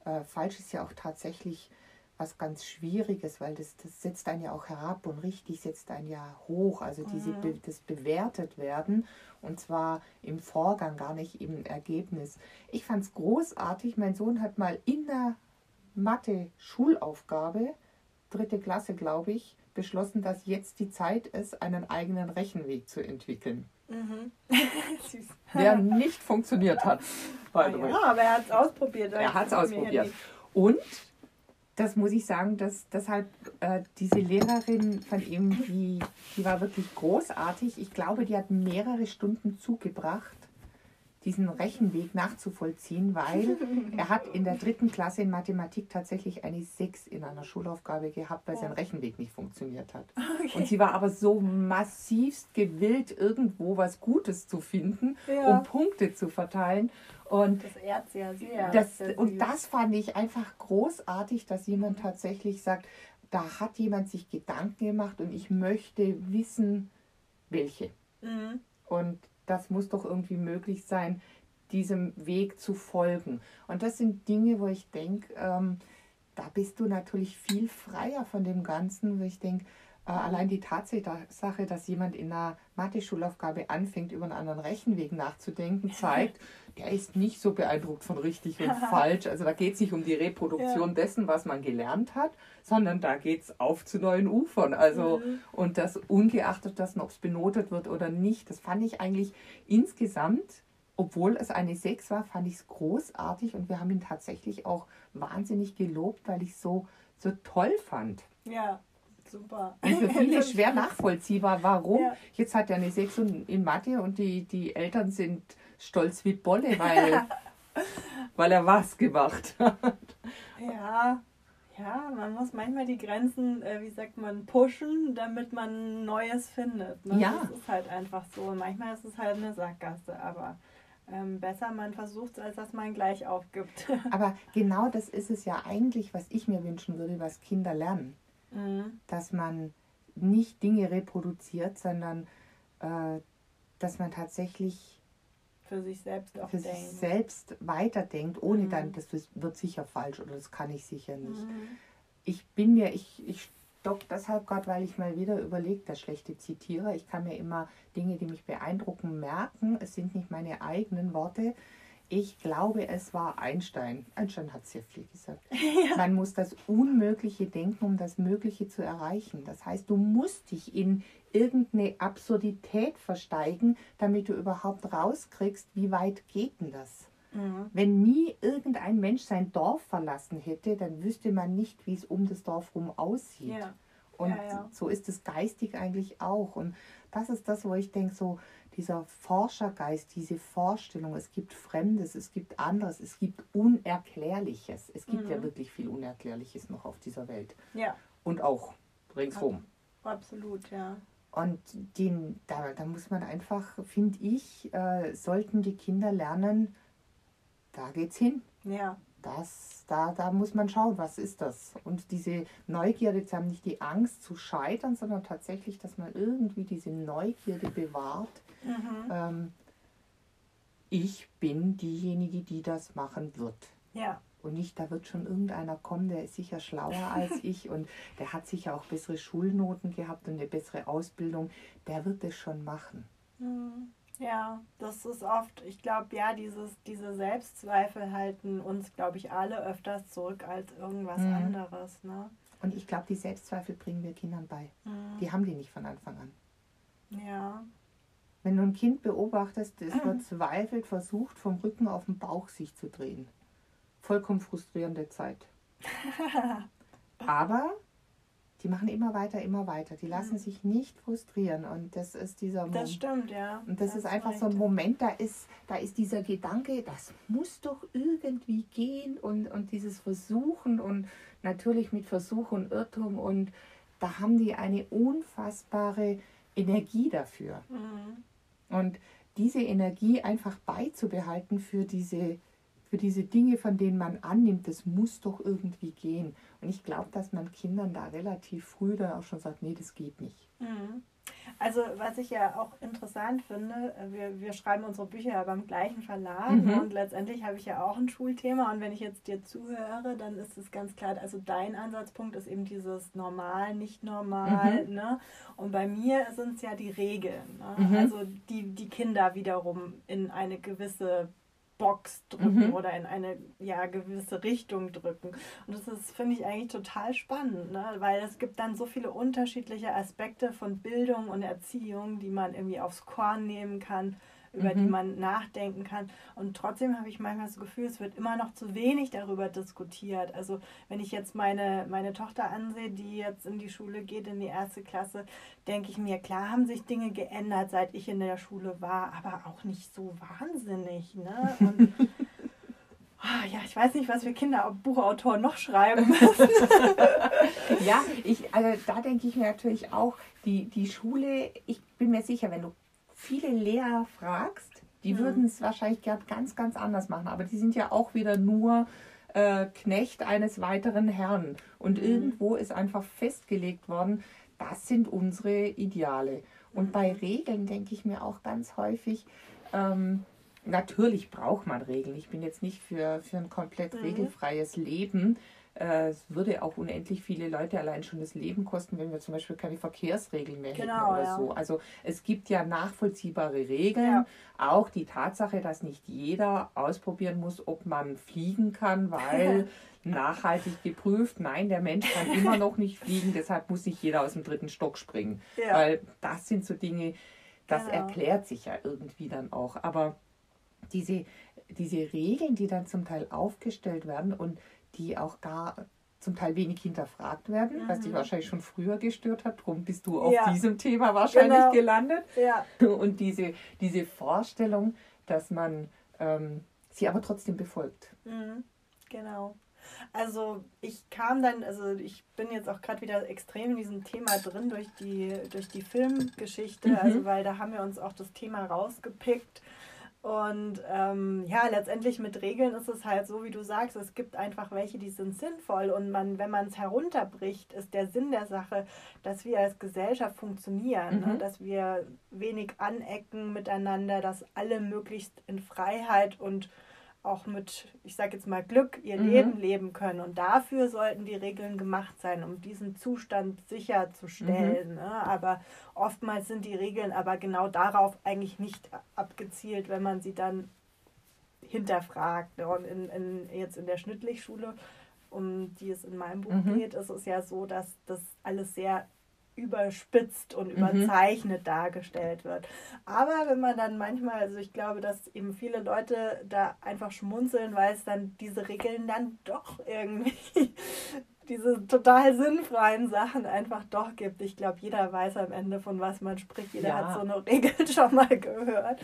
äh, falsch ist ja auch tatsächlich was ganz Schwieriges, weil das, das setzt einen ja auch herab und richtig setzt einen ja hoch. Also diese Mhm. Das bewertet werden und zwar im Vorgang, gar nicht im Ergebnis. Ich fand es großartig. Mein Sohn hat mal in der Mathe-Schulaufgabe, dritte Klasse glaube ich, beschlossen, dass jetzt die Zeit ist, einen eigenen Rechenweg zu entwickeln, Mhm. Der nicht funktioniert hat. way. Ja, aber er hat es ausprobiert. Er hat es ausprobiert. Und das muss ich sagen, dass deshalb äh, diese Lehrerin von ihm, die, die war wirklich großartig. Ich glaube, die hat mehrere Stunden zugebracht, diesen Rechenweg nachzuvollziehen, weil er hat in der dritten Klasse in Mathematik tatsächlich eine 6 in einer Schulaufgabe gehabt, weil sein Rechenweg nicht funktioniert hat. Und sie war aber so massivst gewillt, irgendwo was Gutes zu finden, Ja. um Punkte zu verteilen. Und Das ehrt ja sehr. das, Sehr und das fand ich einfach großartig, dass jemand tatsächlich sagt, da hat jemand sich Gedanken gemacht und ich möchte wissen, welche. Mhm. Und das muss doch irgendwie möglich sein, diesem Weg zu folgen. Und das sind Dinge, wo ich denke, ähm, da bist du natürlich viel freier von dem Ganzen, wo ich denke, äh, allein die Tatsache, dass jemand in einer Mathe-Schulaufgabe anfängt, über einen anderen Rechenweg nachzudenken, zeigt, der ist nicht so beeindruckt von richtig und falsch. Also da geht es nicht um die Reproduktion dessen, was man gelernt hat, sondern da geht es auf zu neuen Ufern. Also Mhm. und das ungeachtet dessen, ob es benotet wird oder nicht. Das fand ich eigentlich insgesamt, obwohl es eine 6 war, fand ich es großartig und wir haben ihn tatsächlich auch wahnsinnig gelobt, weil ich es so, so toll fand. Ja, super. Für viele schwer nachvollziehbar, warum. Ja. Jetzt hat er eine 6 in Mathe und die, die Eltern sind stolz wie Bolle, weil, weil er was gemacht hat. Ja, ja, man muss manchmal die Grenzen, äh, wie sagt man, pushen, damit man Neues findet. Ne? Ja. Das ist halt einfach so. Manchmal ist es halt eine Sackgasse, aber ähm, besser man versucht es, als dass man gleich aufgibt. Aber genau das ist es ja eigentlich, was ich mir wünschen würde, was Kinder lernen. Mhm. dass man nicht Dinge reproduziert, sondern äh, dass man tatsächlich Für sich selbst auch für sich selbst weiterdenkt, ohne Mhm. dann, das wird sicher falsch oder das kann ich sicher nicht. Mhm. Ich bin mir, ich, ich stock deshalb gerade, weil ich mal wieder überlegt, der schlechte Zitierer. Ich kann mir immer Dinge, die mich beeindrucken, merken. Es sind nicht meine eigenen Worte. Ich glaube, es war Einstein. Einstein hat sehr viel gesagt. Man muss das Unmögliche denken, um das Mögliche zu erreichen. Das heißt, du musst dich in irgendeine Absurdität versteigen, damit du überhaupt rauskriegst, wie weit geht denn das? Mhm. Wenn nie irgendein Mensch sein Dorf verlassen hätte, dann wüsste man nicht, wie es um das Dorf rum aussieht. Ja. Und Ja, ja. so ist es geistig eigentlich auch. Und das ist das, wo ich denke, so dieser Forschergeist, diese Vorstellung, es gibt Fremdes, es gibt anderes, es gibt Unerklärliches. Es gibt ja Mhm. wirklich viel Unerklärliches noch auf dieser Welt. ja, Und auch ringsherum. absolut, ja. Und den, da, da muss man einfach, finde ich, äh, sollten die Kinder lernen, da geht's hin. Ja, Das, da, da muss man schauen, was ist das? Und diese Neugierde zu haben, nicht die Angst zu scheitern, sondern tatsächlich, dass man irgendwie diese Neugierde bewahrt. Mhm. Ähm, ich bin diejenige, die das machen wird. ja. Und nicht, da wird schon irgendeiner kommen, der ist sicher schlauer als ich und der hat sicher auch bessere Schulnoten gehabt und eine bessere Ausbildung. Der wird es schon machen. Hm. Ja, das ist oft, ich glaube, ja, dieses, diese Selbstzweifel halten uns, glaube ich, alle öfters zurück als irgendwas mhm. anderes. Ne? Und ich glaube, die Selbstzweifel bringen wir Kindern bei. Mhm. Die haben die nicht von Anfang an. Ja. Wenn du ein Kind beobachtest, das verzweifelt versucht, vom Rücken auf den Bauch sich zu drehen. Vollkommen frustrierende Zeit. Aber die machen immer weiter, immer weiter. Die lassen sich nicht frustrieren. Und das ist dieser Moment. Das stimmt, ja. Und das, das ist einfach so ein Moment, da ist, da ist dieser Gedanke, das muss doch irgendwie gehen und, und dieses Versuchen und natürlich mit Versuch und Irrtum. Und da haben die eine unfassbare Energie dafür. Mhm. Und diese Energie einfach beizubehalten für diese für diese Dinge, von denen man annimmt, das muss doch irgendwie gehen. Und ich glaube, dass man Kindern da relativ früh dann auch schon sagt, nee, das geht nicht. Mhm. Also was ich ja auch interessant finde, wir, wir schreiben unsere Bücher ja beim gleichen Verlag mhm. und letztendlich habe ich ja auch ein Schulthema und wenn ich jetzt dir zuhöre, dann ist es ganz klar, also dein Ansatzpunkt ist eben dieses normal, nicht normal, mhm. ne? Und bei mir sind es ja die Regeln, ne? mhm. also die die Kinder wiederum in eine gewisse Box drücken mhm. oder in eine ja, gewisse Richtung drücken. Und das ist, finde ich, eigentlich total spannend, ne? weil es gibt dann so viele unterschiedliche Aspekte von Bildung und Erziehung, die man irgendwie aufs Korn nehmen kann über mhm. die man nachdenken kann. Und trotzdem habe ich manchmal das Gefühl, es wird immer noch zu wenig darüber diskutiert. Also wenn ich jetzt meine, meine Tochter ansehe, die jetzt in die Schule geht, in die erste Klasse, denke ich mir, klar haben sich Dinge geändert, seit ich in der Schule war, aber auch nicht so wahnsinnig. Ne? Und Oh, ja, ich weiß nicht, was wir Kinder Buchautoren noch schreiben müssen. ja, ich, also da denke ich mir natürlich auch, die, die Schule, ich bin mir sicher, wenn du viele Lehrer fragst, die mhm. würden es wahrscheinlich ganz, ganz anders machen. Aber die sind ja auch wieder nur äh, Knecht eines weiteren Herrn. Und mhm. irgendwo ist einfach festgelegt worden, das sind unsere Ideale. Und mhm. bei Regeln denke ich mir auch ganz häufig, ähm, natürlich braucht man Regeln. Ich bin jetzt nicht für, für ein komplett mhm. regelfreies Leben. Äh, es würde auch unendlich viele Leute allein schon das Leben kosten, wenn wir zum Beispiel keine Verkehrsregeln mehr genau, hätten oder ja. so. Also es gibt ja nachvollziehbare Regeln. Ja. Auch die Tatsache, dass nicht jeder ausprobieren muss, ob man fliegen kann, weil nachhaltig geprüft, nein, der Mensch kann immer noch nicht fliegen, deshalb muss nicht jeder aus dem dritten Stock springen. Ja. Weil das sind so Dinge, das genau. erklärt sich ja irgendwie dann auch. Aber diese, diese Regeln, die dann zum Teil aufgestellt werden und die auch gar zum Teil wenig hinterfragt werden, mhm. was dich mhm. wahrscheinlich schon früher gestört hat. Darum bist du auf ja. diesem Thema wahrscheinlich genau. gelandet. Ja. Und diese, diese Vorstellung, dass man ähm, sie aber trotzdem befolgt. Mhm. Genau. Also ich kam dann, also ich bin jetzt auch gerade wieder extrem in diesem Thema drin durch die, durch die Filmgeschichte, mhm. also weil da haben wir uns auch das Thema rausgepickt und ähm, ja, letztendlich mit Regeln ist es halt so, wie du sagst, es gibt einfach welche, die sind sinnvoll. Und man, wenn man es herunterbricht, ist der Sinn der Sache, dass wir als Gesellschaft funktionieren, ne? mhm. ne? dass wir wenig anecken miteinander, dass alle möglichst in Freiheit und auch mit, ich sage jetzt mal, Glück ihr mhm. Leben leben können. Und dafür sollten die Regeln gemacht sein, um diesen Zustand sicherzustellen. Mhm. Ne? Aber oftmals sind die Regeln aber genau darauf eigentlich nicht abgezielt, wenn man sie dann hinterfragt. Ne? Und in, in, jetzt in der Schnittlichschule, um die es in meinem Buch mhm. geht, ist es ja so, dass das alles sehr überspitzt und mhm. überzeichnet mhm. dargestellt wird. Aber wenn man dann manchmal, also ich glaube, dass eben viele Leute da einfach schmunzeln, weil es dann diese Regeln dann doch irgendwie diese total sinnfreien Sachen einfach doch gibt. Ich glaube, jeder weiß am Ende, von was man spricht. Jeder ja. hat so eine Regel schon mal gehört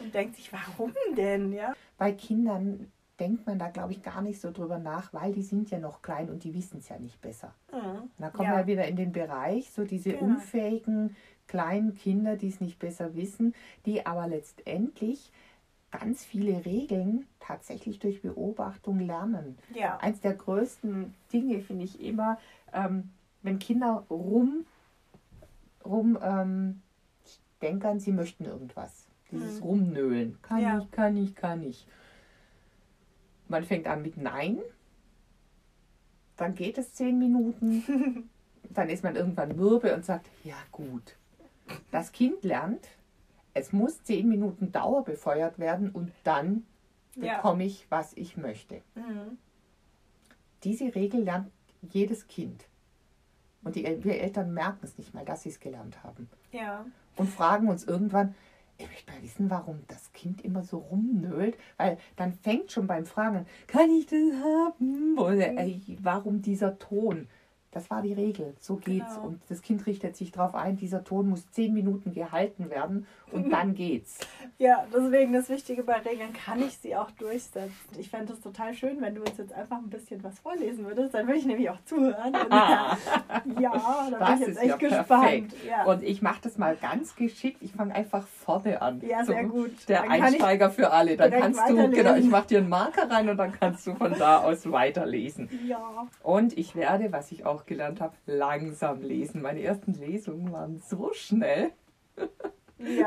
und denkt sich, warum denn, ja? Bei Kindern denkt man da, glaube ich, gar nicht so drüber nach, weil die sind ja noch klein und die wissen es ja nicht besser. Mhm. Da kommen ja. wir wieder in den Bereich, so diese genau. unfähigen kleinen Kinder, die es nicht besser wissen, die aber letztendlich ganz viele Regeln tatsächlich durch Beobachtung lernen. Ja. Eins der größten Dinge finde ich immer, ähm, wenn Kinder rum, rum ähm, denken, sie möchten irgendwas. Dieses mhm. Rumnölen. Kann ja. ich, kann ich, kann ich. Man fängt an mit Nein. Dann geht es zehn Minuten. Dann ist man irgendwann mürbe und sagt, ja gut. Das Kind lernt, es muss zehn Minuten Dauer befeuert werden und dann Ja. bekomme ich, was ich möchte. Mhm. Diese Regel lernt jedes Kind. Und die, wir Eltern merken es nicht mal, dass sie es gelernt haben. Ja. Und fragen uns irgendwann, ich möchte mal wissen, warum das Kind immer so rumnölt. Weil dann fängt schon beim Fragen an, kann ich das haben? Oder äh, warum dieser Ton? Das war die Regel, so geht's. Genau. Und das Kind richtet sich darauf ein, dieser Ton muss zehn Minuten gehalten werden und dann geht's. Ja, deswegen das Wichtige bei Regeln, kann ich sie auch durchsetzen. Ich fände es total schön, wenn du uns jetzt einfach ein bisschen was vorlesen würdest. Dann würde ich nämlich auch zuhören. Ja, da bin Das ich jetzt ist echt ja gespannt. Ja. Und ich mache das mal ganz geschickt. Ich fange einfach vorne an. Ja, sehr gut. Der Dann Einsteiger für alle. Dann kannst du, genau, ich mache dir einen Marker rein und dann kannst du von da aus weiterlesen. ja. Und ich werde, was ich auch gelernt habe, langsam lesen. Meine ersten Lesungen waren so schnell. Das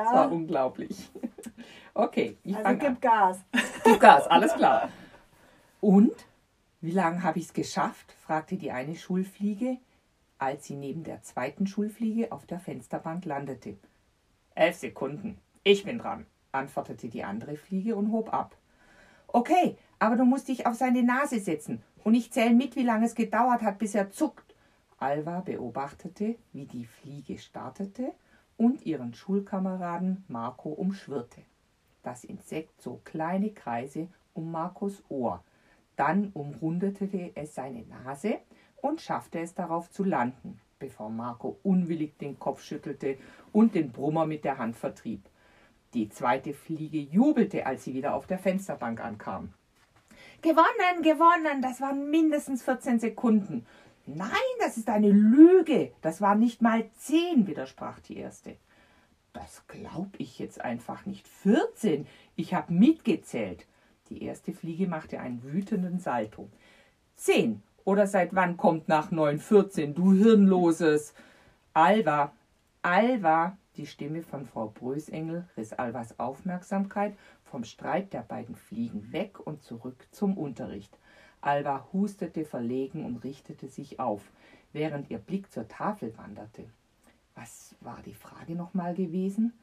war Ja. unglaublich. Okay, ich Also fange an. gib Gas. Gib Gas, alles klar. Und wie lange habe ich es geschafft? fragte die eine Schulfliege, als sie neben der zweiten Schulfliege auf der Fensterbank landete. Elf Sekunden. Ich bin dran, antwortete die andere Fliege und hob ab. Okay, aber du musst dich auf seine Nase setzen und ich zähle mit, wie lange es gedauert hat, bis er zuckt. Alva beobachtete, wie die Fliege startete und ihren Schulkameraden Marco umschwirrte. Das Insekt zog kleine Kreise um Marcos Ohr. Dann umrundete es seine Nase und schaffte es darauf zu landen, bevor Marco unwillig den Kopf schüttelte und den Brummer mit der Hand vertrieb. Die zweite Fliege jubelte, als sie wieder auf der Fensterbank ankam. Gewonnen, gewonnen, das waren mindestens 14 Sekunden. Nein, das ist eine Lüge, das waren nicht mal zehn, widersprach die erste. Das glaub ich jetzt einfach nicht. 14, ich habe mitgezählt. Die erste Fliege machte einen wütenden Salto. Zehn, oder seit wann kommt nach neun 14, du Hirnloses? Alva, Alva, die Stimme von Frau Brösengel riss Alvas Aufmerksamkeit vom Streit der beiden Fliegen weg und zurück zum Unterricht. Alva hustete verlegen und richtete sich auf, während ihr Blick zur Tafel wanderte. Was war die Frage nochmal gewesen?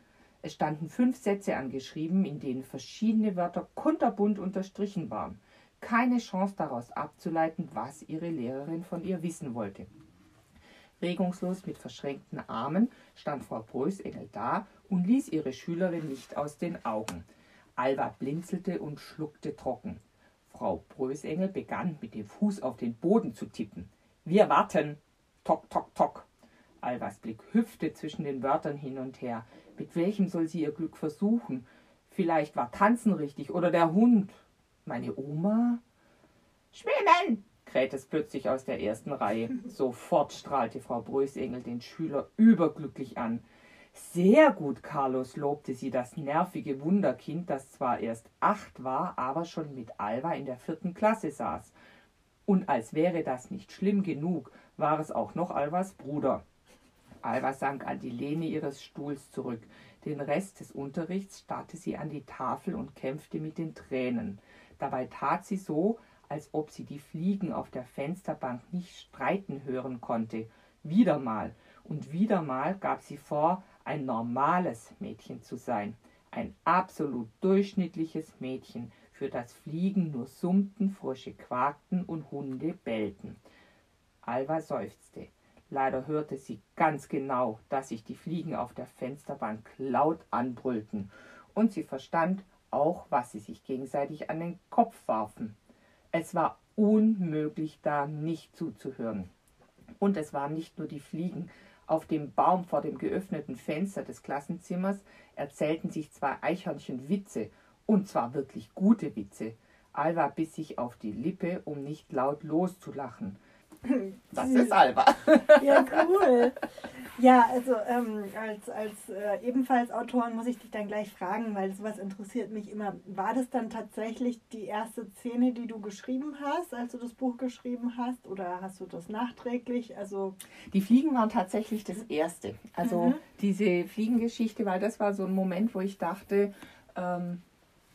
Es standen fünf Sätze angeschrieben, in denen verschiedene Wörter kunterbunt unterstrichen waren. Keine Chance daraus abzuleiten, was ihre Lehrerin von ihr wissen wollte. Regungslos mit verschränkten Armen stand Frau Brösengel da und ließ ihre Schülerin nicht aus den Augen. Alva blinzelte und schluckte trocken. Frau Brösengel begann mit dem Fuß auf den Boden zu tippen. Wir warten. Tok, tok, tok. Alvas Blick hüpfte zwischen den Wörtern hin und her. Mit welchem soll sie ihr Glück versuchen? Vielleicht war Tanzen richtig oder der Hund. Meine Oma? Schwimmen! Krähte es plötzlich aus der ersten Reihe. Sofort strahlte Frau Brösengel den Schüler überglücklich an. Sehr gut, Carlos, lobte sie das nervige Wunderkind, das zwar erst acht war, aber schon mit Alva in der vierten Klasse saß. Und als wäre das nicht schlimm genug, war es auch noch Alvas Bruder. Alva sank an die Lehne ihres Stuhls zurück. Den Rest des Unterrichts starrte sie an die Tafel und kämpfte mit den Tränen. Dabei tat sie so, als ob sie die Fliegen auf der Fensterbank nicht streiten hören konnte. Wieder mal und wieder mal gab sie vor, ein normales Mädchen zu sein. Ein absolut durchschnittliches Mädchen, für das Fliegen nur summten, Frösche quakten und Hunde bellten. Alva seufzte. Leider hörte sie ganz genau, dass sich die Fliegen auf der Fensterbank laut anbrüllten, und sie verstand auch, was sie sich gegenseitig an den Kopf warfen. Es war unmöglich, da nicht zuzuhören. Und es waren nicht nur die Fliegen. Auf dem Baum vor dem geöffneten Fenster des Klassenzimmers erzählten sich zwei Eichhörnchen Witze, und zwar wirklich gute Witze. Alva biss sich auf die Lippe, um nicht laut loszulachen. Das ist Alva. Ja, cool. Ja, also ähm, als, als äh, ebenfalls Autorin muss ich dich dann gleich fragen, weil sowas interessiert mich immer. War das dann tatsächlich die erste Szene, die du geschrieben hast, als du das Buch geschrieben hast? Oder hast du das nachträglich? Also, Die Fliegen waren tatsächlich das Erste. Also Mhm. diese Fliegengeschichte, weil das war so ein Moment, wo ich dachte, ähm,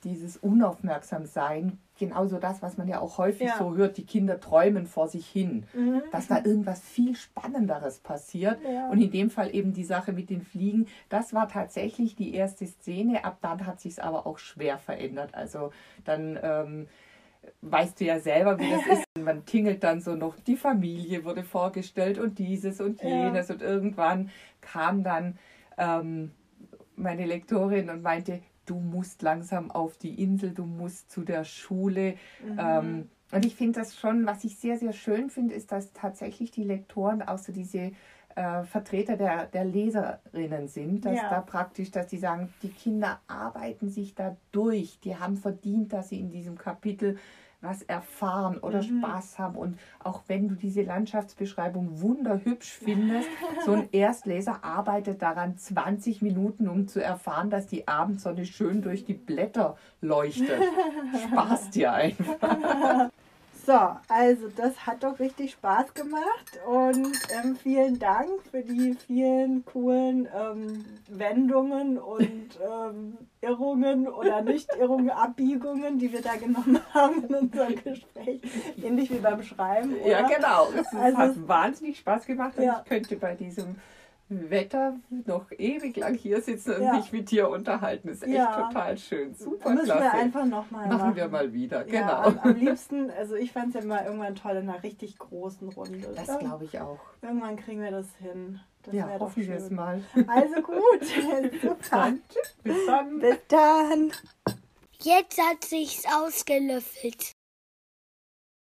dieses Unaufmerksamsein, genauso das, was man ja auch häufig Ja. so hört, die Kinder träumen vor sich hin, Mhm. dass da irgendwas viel Spannenderes passiert. Ja. Und in dem Fall eben die Sache mit den Fliegen, das war tatsächlich die erste Szene. Ab dann hat sich es aber auch schwer verändert. Also dann ähm, weißt du ja selber, wie das ist. Man tingelt dann so noch, die Familie wurde vorgestellt und dieses und Ja. jenes. Und irgendwann kam dann ähm, meine Lektorin und meinte, du musst langsam auf die Insel, du musst zu der Schule. Mhm. Ähm, und ich finde das schon, was ich sehr, sehr schön finde, ist, dass tatsächlich die Lektoren auch so diese äh, Vertreter der, der Leserinnen sind, dass Ja. da praktisch, dass die sagen, die Kinder arbeiten sich da durch, die haben verdient, dass sie in diesem Kapitel was erfahren oder Mhm. Spaß haben. Und auch wenn du diese Landschaftsbeschreibung wunderhübsch findest, so ein Erstleser arbeitet daran 20 Minuten, um zu erfahren, dass die Abendsonne schön durch die Blätter leuchtet. Spaß dir einfach. So, also das hat doch richtig Spaß gemacht und ähm, vielen Dank für die vielen coolen ähm, Wendungen und ähm, Irrungen oder Nicht-Irrungen, Abbiegungen, die wir da genommen haben in unserem Gespräch. Ähnlich wie beim Schreiben. Oder? Ja, genau. Es Also- hat wahnsinnig Spaß gemacht und Ja. ich könnte bei diesem Wetter noch ewig lang hier sitzen und Ja. mich mit dir unterhalten. Ist echt Ja. total schön. Super Müssen wir klasse. einfach nochmal machen, machen. wir mal wieder. Ja, Genau. am, am liebsten, also ich fand es ja mal irgendwann toll in einer richtig großen Runde. das glaube ich auch. Irgendwann kriegen wir das hin. Das ja, hoffen wir es mal. Also gut, super. Dann, bis dann. Bis dann. Jetzt hat sich's ausgelöffelt.